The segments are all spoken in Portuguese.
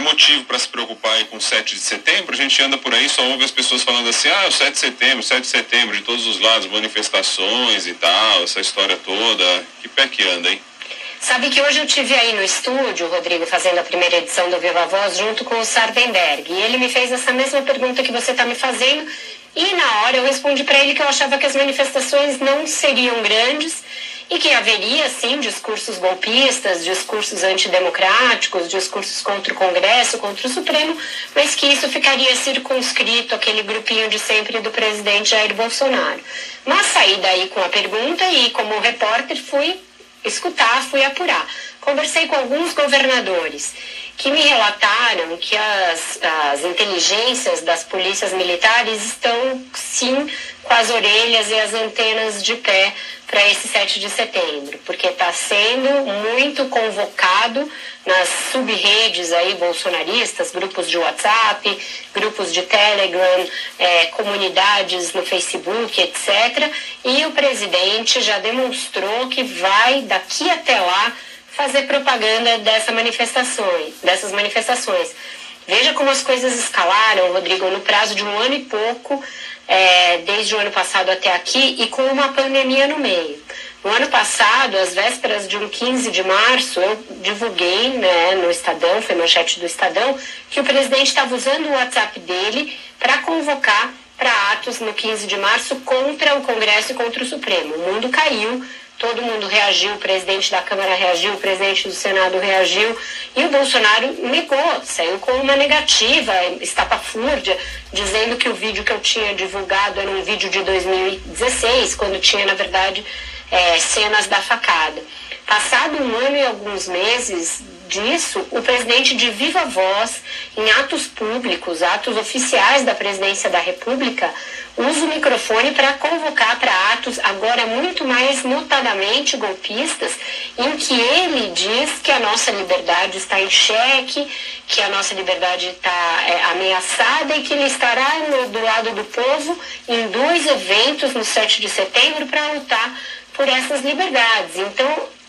é motivo para se preocupar aí com o 7 de setembro? A gente anda por aí, só ouve as pessoas falando assim, ah, o 7 de setembro, 7 de setembro, de todos os lados, manifestações e tal, essa história toda. Que pé que anda, hein? Sabe que hoje eu tive aí no estúdio, Rodrigo, fazendo a primeira edição do Viva Voz junto com o Sardenberg. E ele me fez essa mesma pergunta que você está me fazendo. E na hora eu respondi para ele que eu achava que as manifestações não seriam grandes e que haveria, sim, discursos golpistas, discursos antidemocráticos, discursos contra o Congresso, contra o Supremo, mas que isso ficaria circunscrito aquele grupinho de sempre do presidente Jair Bolsonaro. Mas saí daí com a pergunta e, como repórter, fui escutar, fui apurar. Conversei com alguns governadores que me relataram que as, as inteligências das polícias militares estão, sim, com as orelhas e as antenas de pé para esse 7 de setembro, porque está sendo muito convocado nas subredes aí bolsonaristas, grupos de WhatsApp, grupos de Telegram, é, comunidades no Facebook, etc. E o presidente já demonstrou que vai, daqui até lá, fazer propaganda dessa manifestações, dessas manifestações. Veja como as coisas escalaram, Rodrigo, no prazo de um ano e pouco, é, desde o ano passado até aqui, e com uma pandemia no meio. No ano passado, às vésperas de um 15 de março, eu divulguei né, no Estadão, foi manchete do Estadão, que o presidente estava usando o WhatsApp dele para convocar para atos no 15 de março contra o Congresso e contra o Supremo. O mundo caiu, todo mundo reagiu, o presidente da Câmara reagiu, o presidente do Senado reagiu, e o Bolsonaro negou, saiu com uma negativa, estapafúrdia, dizendo que o vídeo que eu tinha divulgado era um vídeo de 2016, quando tinha, na verdade, é, cenas da facada. Passado um ano e alguns meses disso, o presidente de viva voz, em atos públicos, atos oficiais da presidência da República, usa o microfone para convocar para atos, agora muito mais notadamente golpistas, em que ele diz que a nossa liberdade está em xeque, que a nossa liberdade está é, ameaçada e que ele estará no, do lado do povo em dois eventos no 7 de setembro para lutar por essas liberdades. Então,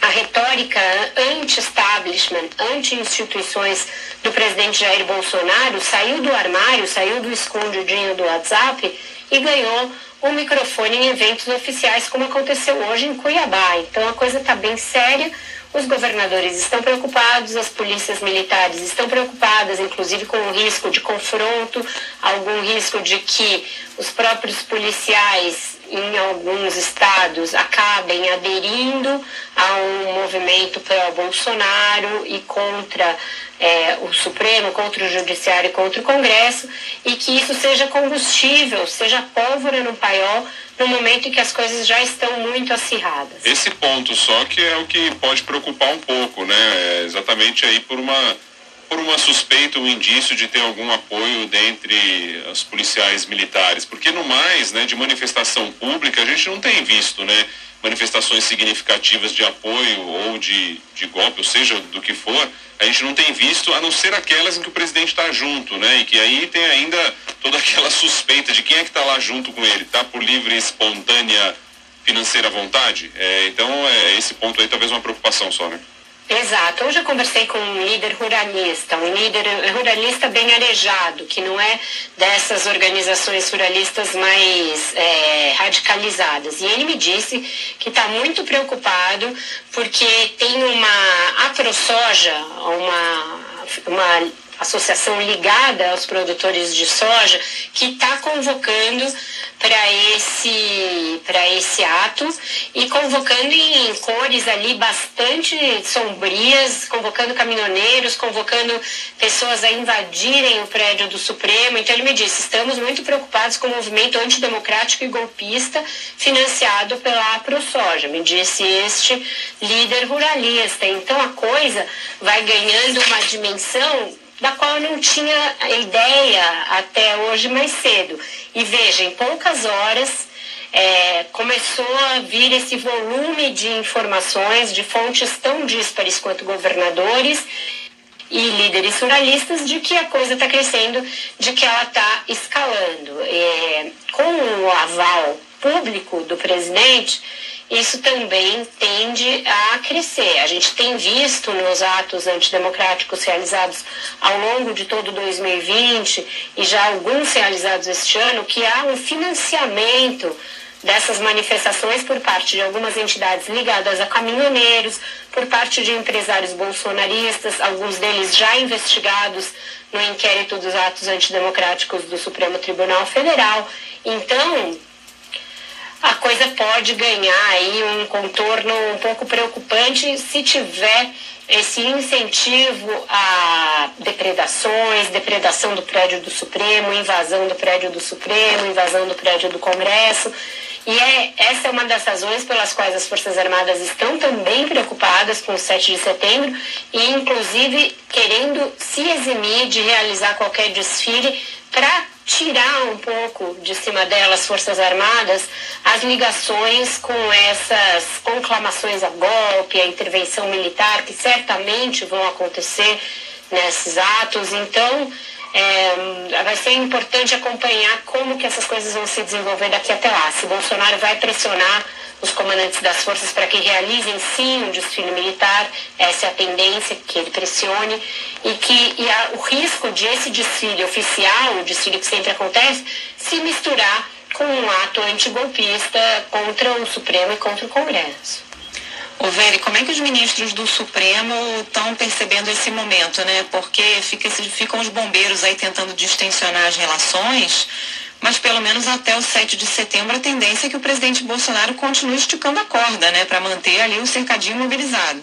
a retórica anti-establishment, anti-instituições do presidente Jair Bolsonaro saiu do armário, saiu do escondidinho do WhatsApp e ganhou um microfone em eventos oficiais, como aconteceu hoje em Cuiabá. Então a coisa está bem séria. Os governadores estão preocupados, as polícias militares estão preocupadas, inclusive com o risco de confronto, algum risco de que os próprios policiais em alguns estados acabem aderindo a um movimento pró-Bolsonaro e contra é, o Supremo, contra o Judiciário e contra o Congresso, e que isso seja combustível, seja pólvora no paiol no momento em que as coisas já estão muito acirradas. Esse ponto só que é o que pode preocupar um pouco, né? É exatamente aí por uma por uma suspeita, um indício de ter algum apoio dentre os policiais militares, porque no mais, né, de manifestação pública a gente não tem visto, né, manifestações significativas de apoio ou de, de golpe, ou seja, do que for, a gente não tem visto, a não ser aquelas em que o presidente está junto, né? E que aí tem ainda toda aquela suspeita de quem é que está lá junto com ele, tá por livre, espontânea, financeira vontade? É, então, é, esse ponto aí talvez uma preocupação só, né? Exato. Hoje eu conversei com um líder ruralista, um líder ruralista bem arejado, que não é dessas organizações ruralistas mais é, radicalizadas. E ele me disse que está muito preocupado porque tem uma aprosoja, uma, uma associação ligada aos produtores de soja, que está convocando para esse, esse ato e convocando em cores ali bastante sombrias, convocando caminhoneiros, convocando pessoas a invadirem o prédio do Supremo. Então ele me disse: estamos muito preocupados com o movimento antidemocrático e golpista financiado pela ProSoja, me disse este líder ruralista. Então a coisa vai ganhando uma dimensão da qual eu não tinha ideia até hoje mais cedo. E veja, em poucas horas é, começou a vir esse volume de informações de fontes tão díspares quanto governadores e líderes ruralistas de que a coisa está crescendo, de que ela está escalando. É, com o aval público do presidente, isso também tende a crescer. A gente tem visto nos atos antidemocráticos realizados ao longo de todo 2020 e já alguns realizados este ano que há um financiamento dessas manifestações por parte de algumas entidades ligadas a caminhoneiros, por parte de empresários bolsonaristas, alguns deles já investigados no inquérito dos atos antidemocráticos do Supremo Tribunal Federal. Então, a coisa pode ganhar aí um contorno um pouco preocupante se tiver esse incentivo a depredações, depredação do prédio do Supremo, invasão do prédio do Supremo, invasão do prédio do Congresso. E é, essa é uma das razões pelas quais as Forças Armadas estão também preocupadas com o 7 de setembro e, inclusive, querendo se eximir de realizar qualquer desfile para tirar um pouco de cima delas, Forças Armadas, as ligações com essas conclamações a golpe, a intervenção militar, que certamente vão acontecer nesses atos. Então, é, vai ser importante acompanhar como que essas coisas vão se desenvolver daqui até lá. Se Bolsonaro vai pressionar os comandantes das forças para que realizem sim um desfile militar, essa é a tendência que ele pressione, e que e o risco de esse desfile oficial, o desfile que sempre acontece, se misturar com um ato antigolpista contra o Supremo e contra o Congresso. Ô, Veri, como é que os ministros do Supremo estão percebendo esse momento, né? Porque fica, ficam os bombeiros aí tentando distensionar as relações, mas pelo menos até o 7 de setembro a tendência é que o presidente Bolsonaro continue esticando a corda, né? Para manter ali o cercadinho mobilizado.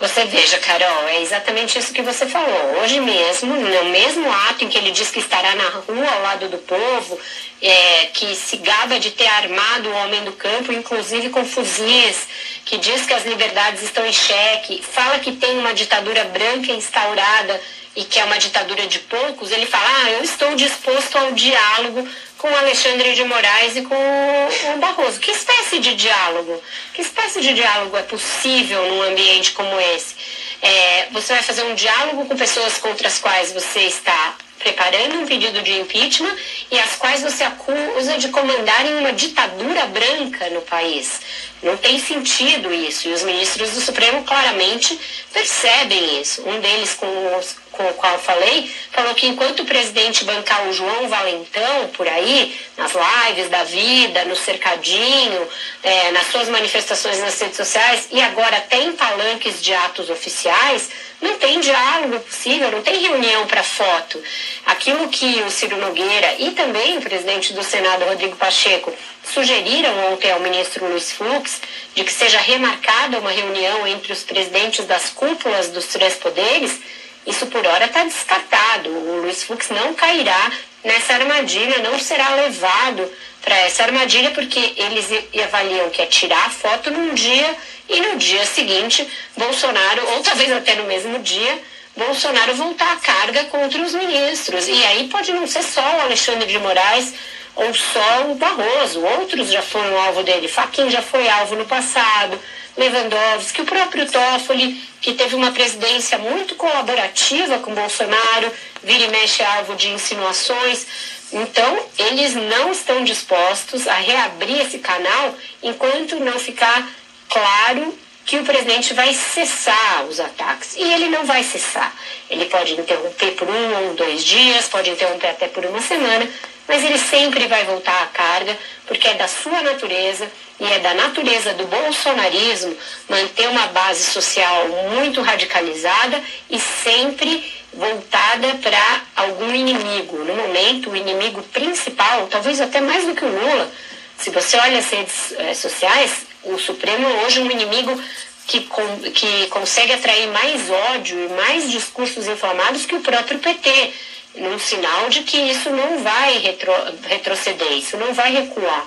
Você veja, Carol, é exatamente isso que você falou. Hoje mesmo, no mesmo ato em que ele diz que estará na rua ao lado do povo, é, que se gaba de ter armado o homem do campo, inclusive com fuzis, que diz que as liberdades estão em xeque, fala que tem uma ditadura branca instaurada e que é uma ditadura de poucos, ele fala: ah, eu estou disposto ao diálogo com Alexandre de Moraes e com o Barroso. Que espécie de diálogo? Que espécie de diálogo é possível num ambiente como esse? É, você vai fazer um diálogo com pessoas contra as quais você está preparando um pedido de impeachment e as quais você acusa de comandarem uma ditadura branca no país. Não tem sentido isso. E os ministros do Supremo claramente percebem isso. Um deles, com, os, com o qual falei, falou que enquanto o presidente bancar o João Valentão por aí, nas lives da vida, no cercadinho, é, nas suas manifestações nas redes sociais e agora até em palanques de atos oficiais, não tem diálogo possível, não tem reunião para foto. Aquilo que o Ciro Nogueira e também o presidente do Senado, Rodrigo Pacheco, sugeriram ontem ao ministro Luiz Fux de que seja remarcada uma reunião entre os presidentes das cúpulas dos três poderes, isso por hora está descartado. O Luiz Fux não cairá nessa armadilha, não será levado para essa armadilha, porque eles avaliam que é tirar a foto num dia e no dia seguinte, Bolsonaro, ou talvez até no mesmo dia, Bolsonaro voltar a carga contra os ministros. E aí pode não ser só o Alexandre de Moraes ou só o Barroso. Outros já foram alvo dele. Faquin já foi alvo no passado. Lewandowski, o próprio Toffoli, que teve uma presidência muito colaborativa com Bolsonaro, vira e mexe alvo de insinuações. Então, eles não estão dispostos a reabrir esse canal enquanto não ficar claro que o presidente vai cessar os ataques. E ele não vai cessar. Ele pode interromper por um ou dois dias, pode interromper até por uma semana, mas ele sempre vai voltar à carga, porque é da sua natureza e é da natureza do bolsonarismo manter uma base social muito radicalizada e sempre voltada para algum inimigo. No momento, o inimigo principal, talvez até mais do que o Lula, se você olha as redes eh, sociais, o Supremo hoje é um inimigo que, com, que consegue atrair mais ódio e mais discursos inflamados que o próprio PT num sinal de que isso não vai retro, retroceder, isso não vai recuar.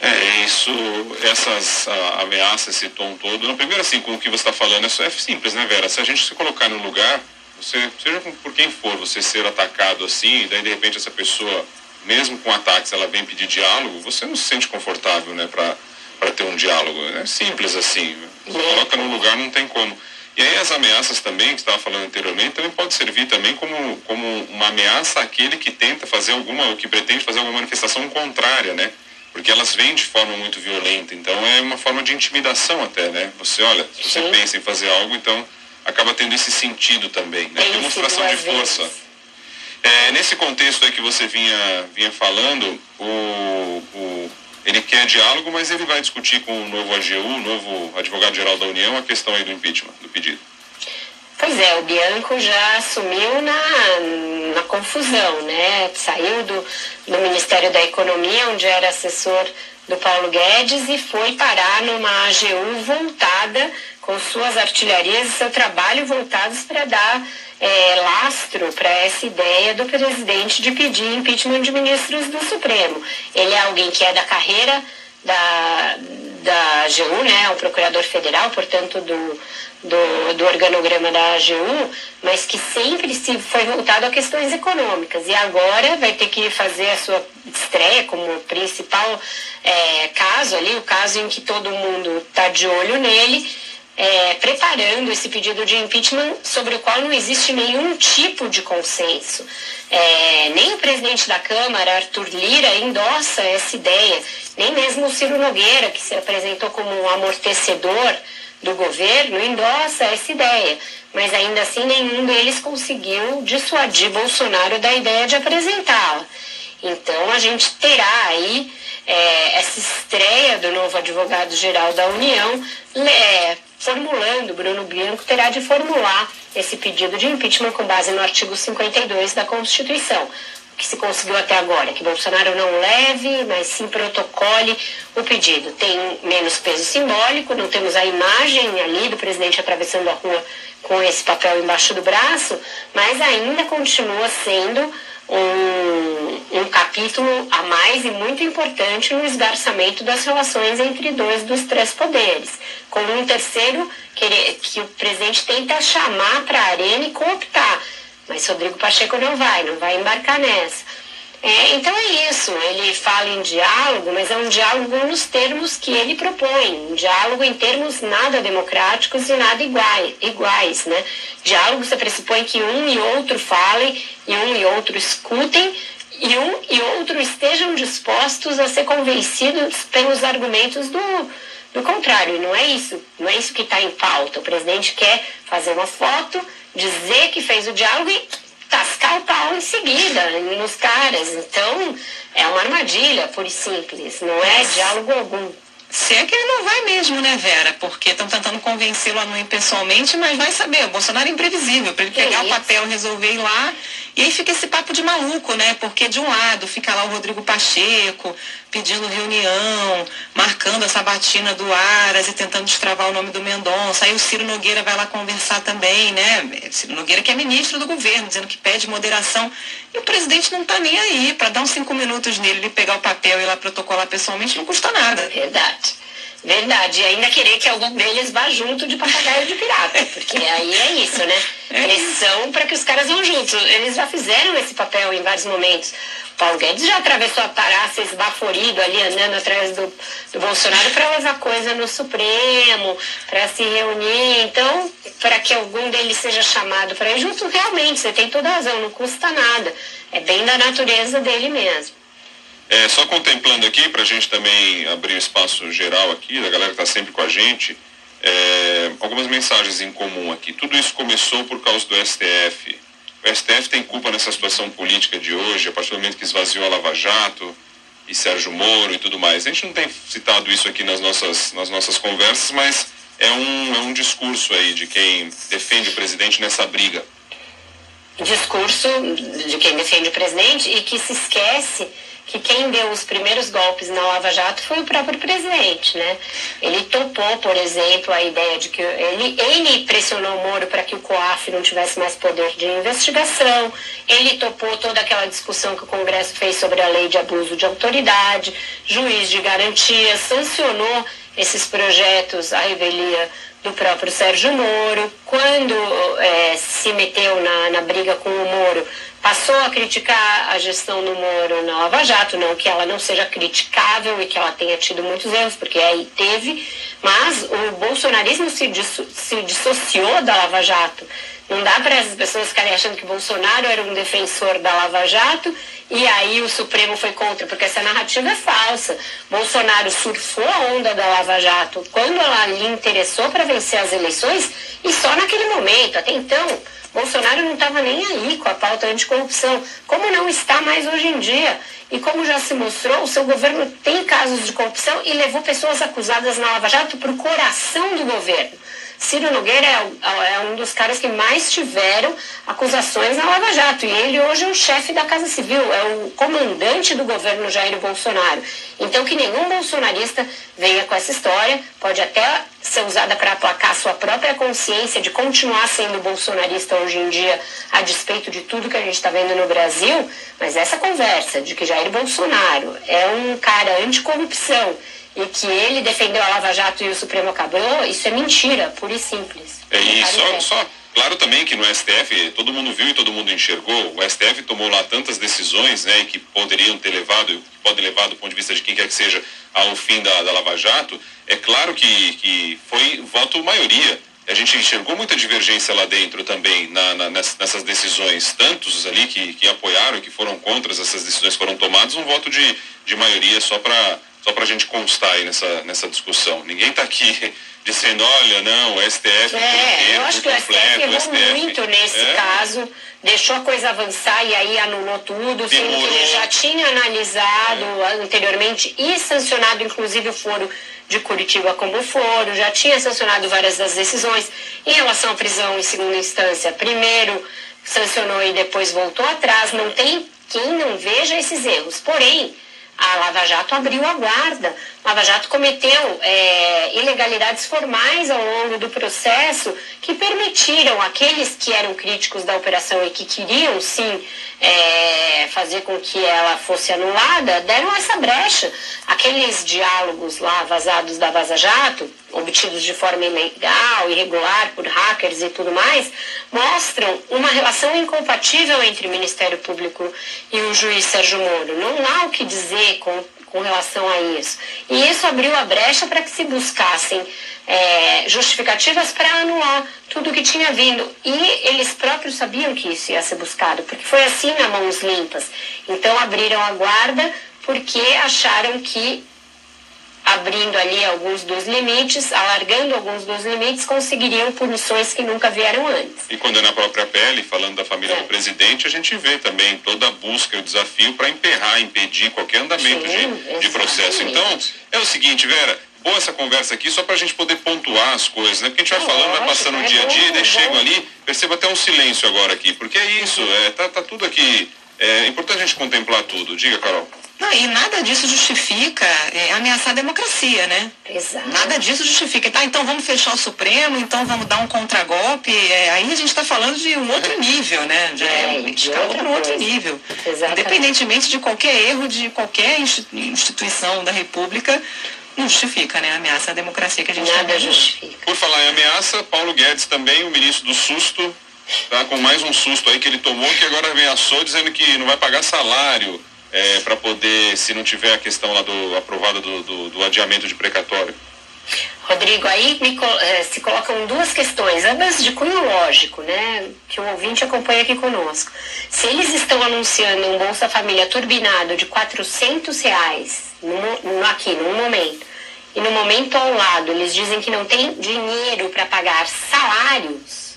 É, isso, essas a, ameaças, esse tom todo, no primeiro assim, com o que você está falando, é, é simples, né, Vera? Se a gente se colocar no lugar, você, seja por quem for, você ser atacado assim, daí de repente essa pessoa, mesmo com ataques, ela vem pedir diálogo, você não se sente confortável, né, para ter um diálogo. É simples assim. Você coloca no lugar, não tem como. E aí as ameaças também, que estava falando anteriormente, também pode servir também como, como uma ameaça àquele que tenta fazer alguma, ou que pretende fazer alguma manifestação contrária, né? porque elas vêm de forma muito violenta, então é uma forma de intimidação até, né? Você olha, se você Sim. pensa em fazer algo, então acaba tendo esse sentido também, né? Tem Demonstração de força. É, nesse contexto aí que você vinha, vinha falando, o, o, ele quer diálogo, mas ele vai discutir com o novo AGU, o novo advogado-geral da União, a questão aí do impeachment, do pedido. Pois é, o Bianco já assumiu na, na confusão, né? Saiu do, do Ministério da Economia, onde era assessor do Paulo Guedes, e foi parar numa AGU voltada com suas artilharias e seu trabalho voltados para dar é, lastro para essa ideia do presidente de pedir impeachment de ministros do Supremo. Ele é alguém que é da carreira da, da AGU, né, o procurador federal, portanto, do, do, do, organograma da AGU, mas que sempre se foi voltado a questões econômicas. E agora vai ter que fazer a sua estreia como principal é, caso ali, o caso em que todo mundo está de olho nele, é, preparando esse pedido de impeachment sobre o qual não existe nenhum tipo de consenso. É, nem o presidente da Câmara, Arthur Lira, endossa essa ideia, nem mesmo o Ciro Nogueira, que se apresentou como um amortecedor do governo, endossa essa ideia. Mas ainda assim, nenhum deles conseguiu dissuadir Bolsonaro da ideia de apresentá-la. Então, a gente terá aí é, essa estreia do novo advogado-geral da União, é, formulando, Bruno Bianco terá de formular esse pedido de impeachment com base no artigo 52 da Constituição. O que se conseguiu até agora, que Bolsonaro não leve, mas sim protocole o pedido. Tem menos peso simbólico, não temos a imagem ali do presidente atravessando a rua com esse papel embaixo do braço, mas ainda continua sendo um, um capítulo a mais e muito importante no esgarçamento das relações entre dois dos três poderes, com um terceiro que, ele, que o presidente tenta chamar para a arena e cooptar. Mas Rodrigo Pacheco não vai, não vai embarcar nessa. É, então é isso, ele fala em diálogo, mas é um diálogo nos termos que ele propõe, um diálogo em termos nada democráticos e nada iguais, iguais né? Diálogo você pressupõe que um e outro falem, e um e outro escutem, e um e outro estejam dispostos a ser convencidos pelos argumentos do, do contrário. Não é isso, não é isso que está em pauta. O presidente quer fazer uma foto, dizer que fez o diálogo e tascar o pau em seguida nos caras. Então, é uma armadilha, pura e simples, não é diálogo algum. Se é que ele não vai mesmo, né, Vera? Porque estão tentando convencê-lo a não ir pessoalmente, mas vai saber, o Bolsonaro é imprevisível, para ele pegar o papel, resolver ir lá e aí fica esse papo de maluco, né? Porque de um lado fica lá o Rodrigo Pacheco pedindo reunião, marcando essa batina do Aras e tentando destravar o nome do Mendonça. Aí o Ciro Nogueira vai lá conversar também, né? Ciro Nogueira que é ministro do governo, dizendo que pede moderação. E o presidente não está nem aí. Para dar uns cinco minutos nele, ele pegar o papel e ir lá protocolar pessoalmente, não custa nada. Verdade. Verdade, e ainda querer que algum deles vá junto de papagaio de pirata, porque aí é isso, né? É. Pressão para que os caras vão juntos. Eles já fizeram esse papel em vários momentos. O Paulo Guedes já atravessou a praça esbaforido ali, andando atrás do, do Bolsonaro para levar coisa no Supremo, para se reunir. Então, para que algum deles seja chamado para ir junto, realmente, você tem toda a razão, não custa nada. É bem da natureza dele mesmo. É, só contemplando aqui, para a gente também abrir espaço geral aqui, da galera que está sempre com a gente, é, algumas mensagens em comum aqui. Tudo isso começou por causa do STF. O STF tem culpa nessa situação política de hoje, a partir do momento que esvaziou a Lava Jato e Sérgio Moro e tudo mais. A gente não tem citado isso aqui nas nossas, nas nossas conversas, mas é um, é um discurso aí de quem defende o presidente nessa briga. Discurso de quem defende o presidente e que se esquece que quem deu os primeiros golpes na Lava Jato foi o próprio presidente, né? Ele topou, por exemplo, a ideia de que ele, ele pressionou o Moro para que o COAF não tivesse mais poder de investigação, ele topou toda aquela discussão que o Congresso fez sobre a lei de abuso de autoridade, juiz de garantia, sancionou esses projetos à revelia do próprio Sérgio Moro. Quando é, se meteu na, na briga com o Moro, passou a criticar a gestão do Moro na Lava Jato, não que ela não seja criticável e que ela tenha tido muitos erros, porque aí teve, mas o bolsonarismo se, disso, se dissociou da Lava Jato. Não dá para as pessoas ficarem achando que Bolsonaro era um defensor da Lava Jato e aí o Supremo foi contra, porque essa narrativa é falsa. Bolsonaro surfou a onda da Lava Jato quando ela lhe interessou para vencer as eleições e só naquele momento. Até então, Bolsonaro não estava nem aí com a pauta anticorrupção, como não está mais hoje em dia. E como já se mostrou, o seu governo tem casos de corrupção e levou pessoas acusadas na Lava Jato para o coração do governo. Ciro Nogueira é, é, um dos caras que mais tiveram acusações na Lava Jato. E ele hoje é o chefe da Casa Civil, é o comandante do governo Jair Bolsonaro. Então que nenhum bolsonarista venha com essa história, pode até ser usada para aplacar sua própria consciência de continuar sendo bolsonarista hoje em dia, a despeito de tudo que a gente está vendo no Brasil, mas essa conversa de que Jair Bolsonaro é um cara anticorrupção e que ele defendeu a Lava Jato e o Supremo acabou, isso é mentira, pura e simples. É, e só, só, claro também que no STF, todo mundo viu e todo mundo enxergou, o STF tomou lá tantas decisões, né, que poderiam ter levado, pode levar do ponto de vista de quem quer que seja, ao fim da, da Lava Jato, é claro que, que foi voto maioria. A gente enxergou muita divergência lá dentro também na, na, nessas decisões, tantos ali que, que apoiaram e que foram contra essas decisões foram tomadas, um voto de, de maioria só para só para a gente constar aí nessa, nessa discussão. Ninguém está aqui dizendo, olha, não, o STF. É, eu acho que o STF errou muito nesse é. caso, deixou a coisa avançar e aí anulou tudo, sendo que ele já tinha analisado é. anteriormente e sancionado, inclusive, o foro de Curitiba como foro, já tinha sancionado várias das decisões em relação à prisão em segunda instância. Primeiro sancionou e depois voltou atrás. Não tem quem não veja esses erros. Porém, a Lava Jato abriu a guarda. A Lava Jato cometeu é, ilegalidades formais ao longo do processo que permitiram aqueles que eram críticos da operação e que queriam sim é, fazer com que ela fosse anulada, deram essa brecha. Aqueles diálogos lá vazados da Vaza Jato, obtidos de forma ilegal, irregular, por hackers e tudo mais, mostram uma relação incompatível entre o Ministério Público e o juiz Sérgio Moro. Não há o que dizer com, com relação a isso. E isso abriu a brecha para que se buscassem é, justificativas para anular tudo que tinha vindo. E eles próprios sabiam que isso ia ser buscado, porque foi assim a mãos limpas. Então abriram a guarda porque acharam que abrindo ali alguns dos limites, alargando alguns dos limites, conseguiriam punições que nunca vieram antes. E quando é na própria pele, falando da família é. do presidente, a gente vê também toda a busca e o desafio para emperrar, impedir qualquer andamento Sim, de, de processo. Então, é o seguinte, Vera, boa essa conversa aqui, só para a gente poder pontuar as coisas, né? Porque a gente vai é falando, vai passando o é dia a dia, e daí chego ali, percebo até um silêncio agora aqui, porque é isso, é, tá, tá tudo aqui. É importante a gente contemplar tudo. Diga, Carol. Não, e nada disso justifica é, ameaçar a democracia, né? Exato. Nada disso justifica. Tá, então vamos fechar o Supremo, então vamos dar um contragolpe. É, aí a gente está falando de um outro nível, né? De, é, a gente escalou para um outro nível. Exatamente. Independentemente de qualquer erro de qualquer instituição da República, não justifica, né? A ameaça à democracia que a gente Nada tá justifica. Por falar em ameaça, Paulo Guedes também, o ministro do susto, tá com mais um susto aí que ele tomou, que agora ameaçou dizendo que não vai pagar salário é, para poder, se não tiver a questão lá do aprovada do, do, do adiamento de precatório? Rodrigo, aí me, eh, se colocam duas questões, ambas de cunho lógico, né, que o ouvinte acompanha aqui conosco. Se eles estão anunciando um Bolsa Família turbinado de 400 reais no, no, aqui, no momento, e no momento ao lado eles dizem que não tem dinheiro para pagar salários,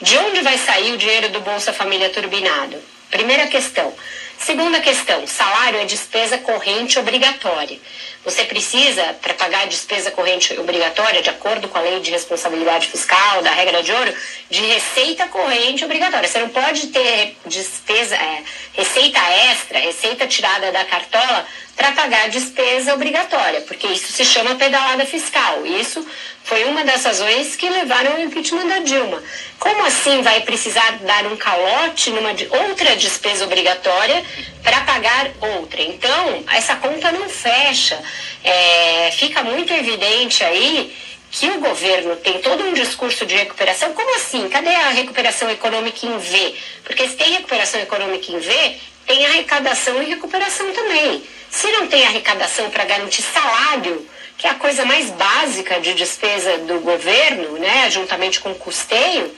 de onde vai sair o dinheiro do Bolsa Família turbinado? Primeira questão. Segunda questão, salário é despesa corrente obrigatória. Você precisa, para pagar a despesa corrente obrigatória, de acordo com a lei de responsabilidade fiscal, da regra de ouro, de receita corrente obrigatória. Você não pode ter despesa, é, receita extra, receita tirada da cartola para pagar despesa obrigatória, porque isso se chama pedalada fiscal. Isso foi uma das razões que levaram ao impeachment da Dilma. Como assim vai precisar dar um calote numa outra despesa obrigatória para pagar outra? Então, essa conta não fecha. É, fica muito evidente aí que o governo tem todo um discurso de recuperação, como assim? Cadê a recuperação econômica em V? Porque se tem recuperação econômica em V, tem arrecadação e recuperação também. Se não tem arrecadação para garantir salário, que é a coisa mais básica de despesa do governo, né, juntamente com custeio,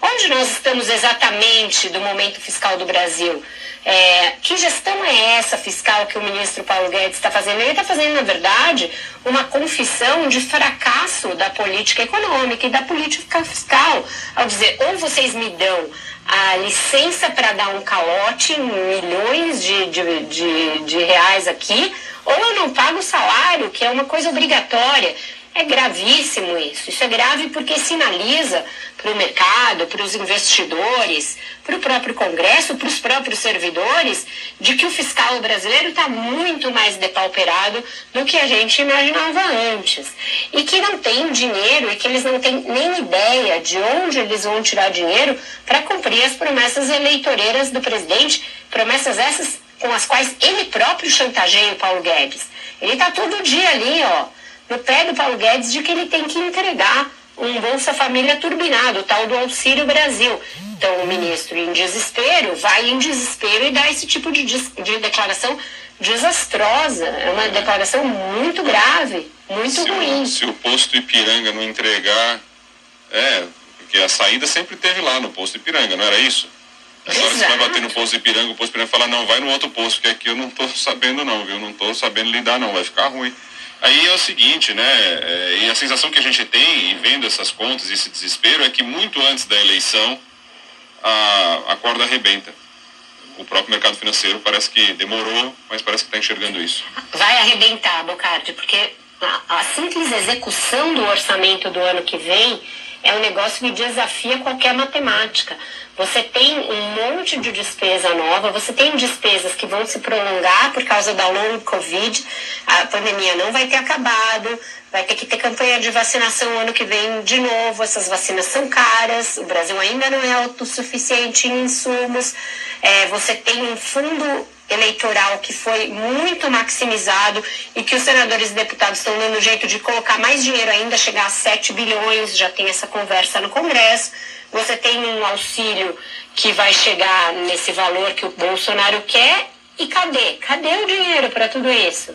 onde nós estamos exatamente do momento fiscal do Brasil? É, que gestão é essa fiscal que o ministro Paulo Guedes está fazendo? Ele está fazendo, na verdade, uma confissão de fracasso da política econômica e da política fiscal, ao dizer, ou vocês me dão a licença para dar um calote em milhões de, de, de, de reais aqui, ou eu não pago o salário, que é uma coisa obrigatória. É gravíssimo isso. Isso é grave porque sinaliza para o mercado, para os investidores, para o próprio Congresso, para os próprios servidores, de que o fiscal brasileiro está muito mais depauperado do que a gente imaginava antes. E que não tem dinheiro e que eles não têm nem ideia de onde eles vão tirar dinheiro para cumprir as promessas eleitoreiras do presidente, promessas essas com as quais ele próprio chantageia o Paulo Guedes. Ele está todo dia ali, ó, no pé do Paulo Guedes de que ele tem que entregar um Bolsa Família turbinado, o tal do Auxílio Brasil. Então, o ministro, em desespero, vai em desespero e dá esse tipo de, de declaração desastrosa. É uma declaração muito grave, muito se ruim. O, se o posto Ipiranga não entregar. É, porque a saída sempre teve lá no posto Ipiranga, não era isso? Agora Exato. você vai bater no posto Ipiranga, o posto Ipiranga fala, não, vai no outro posto, porque aqui eu não estou sabendo não, viu? Não estou sabendo lidar não, vai ficar ruim. Aí é o seguinte, né? É, e a sensação que a gente tem, e vendo essas contas, esse desespero, é que muito antes da eleição a, a corda arrebenta. O próprio mercado financeiro parece que demorou, mas parece que está enxergando isso. Vai arrebentar, Bocardi, porque a, a simples execução do orçamento do ano que vem é um negócio que desafia qualquer matemática. Você tem um monte de despesa nova, você tem despesas que vão se prolongar por causa da long Covid, a pandemia não vai ter acabado, vai ter que ter campanha de vacinação ano que vem de novo, essas vacinas são caras, o Brasil ainda não é autossuficiente em insumos, é, você tem um fundo eleitoral que foi muito maximizado e que os senadores e deputados estão dando jeito de colocar mais dinheiro ainda, chegar a 7 bilhões, já tem essa conversa no Congresso você tem um auxílio que vai chegar nesse valor que o Bolsonaro quer, e cadê? Cadê o dinheiro para tudo isso?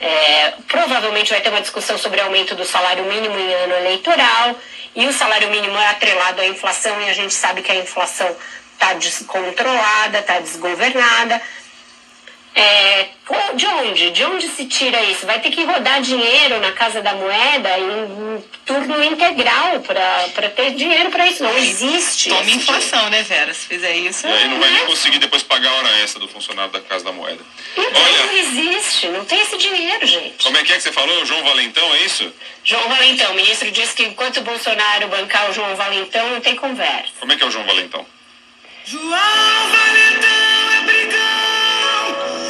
É, provavelmente vai ter uma discussão sobre aumento do salário mínimo em ano eleitoral, e o salário mínimo é atrelado à inflação, e a gente sabe que a inflação está descontrolada, está desgovernada. É, de onde? De onde se tira isso? Vai ter que rodar dinheiro na Casa da Moeda em, em turno integral para ter dinheiro para isso. Não existe. Toma inflação, né, Vera? Se fizer isso. E aí não vai nem conseguir depois pagar a hora extra do funcionário da Casa da Moeda. Então Olha, não existe, não tem esse dinheiro, gente. Como é que é que você falou? João Valentão, é isso? João Valentão, o ministro disse que enquanto o Bolsonaro bancar o João Valentão, não tem conversa. Como é que é o João Valentão? João Valentão!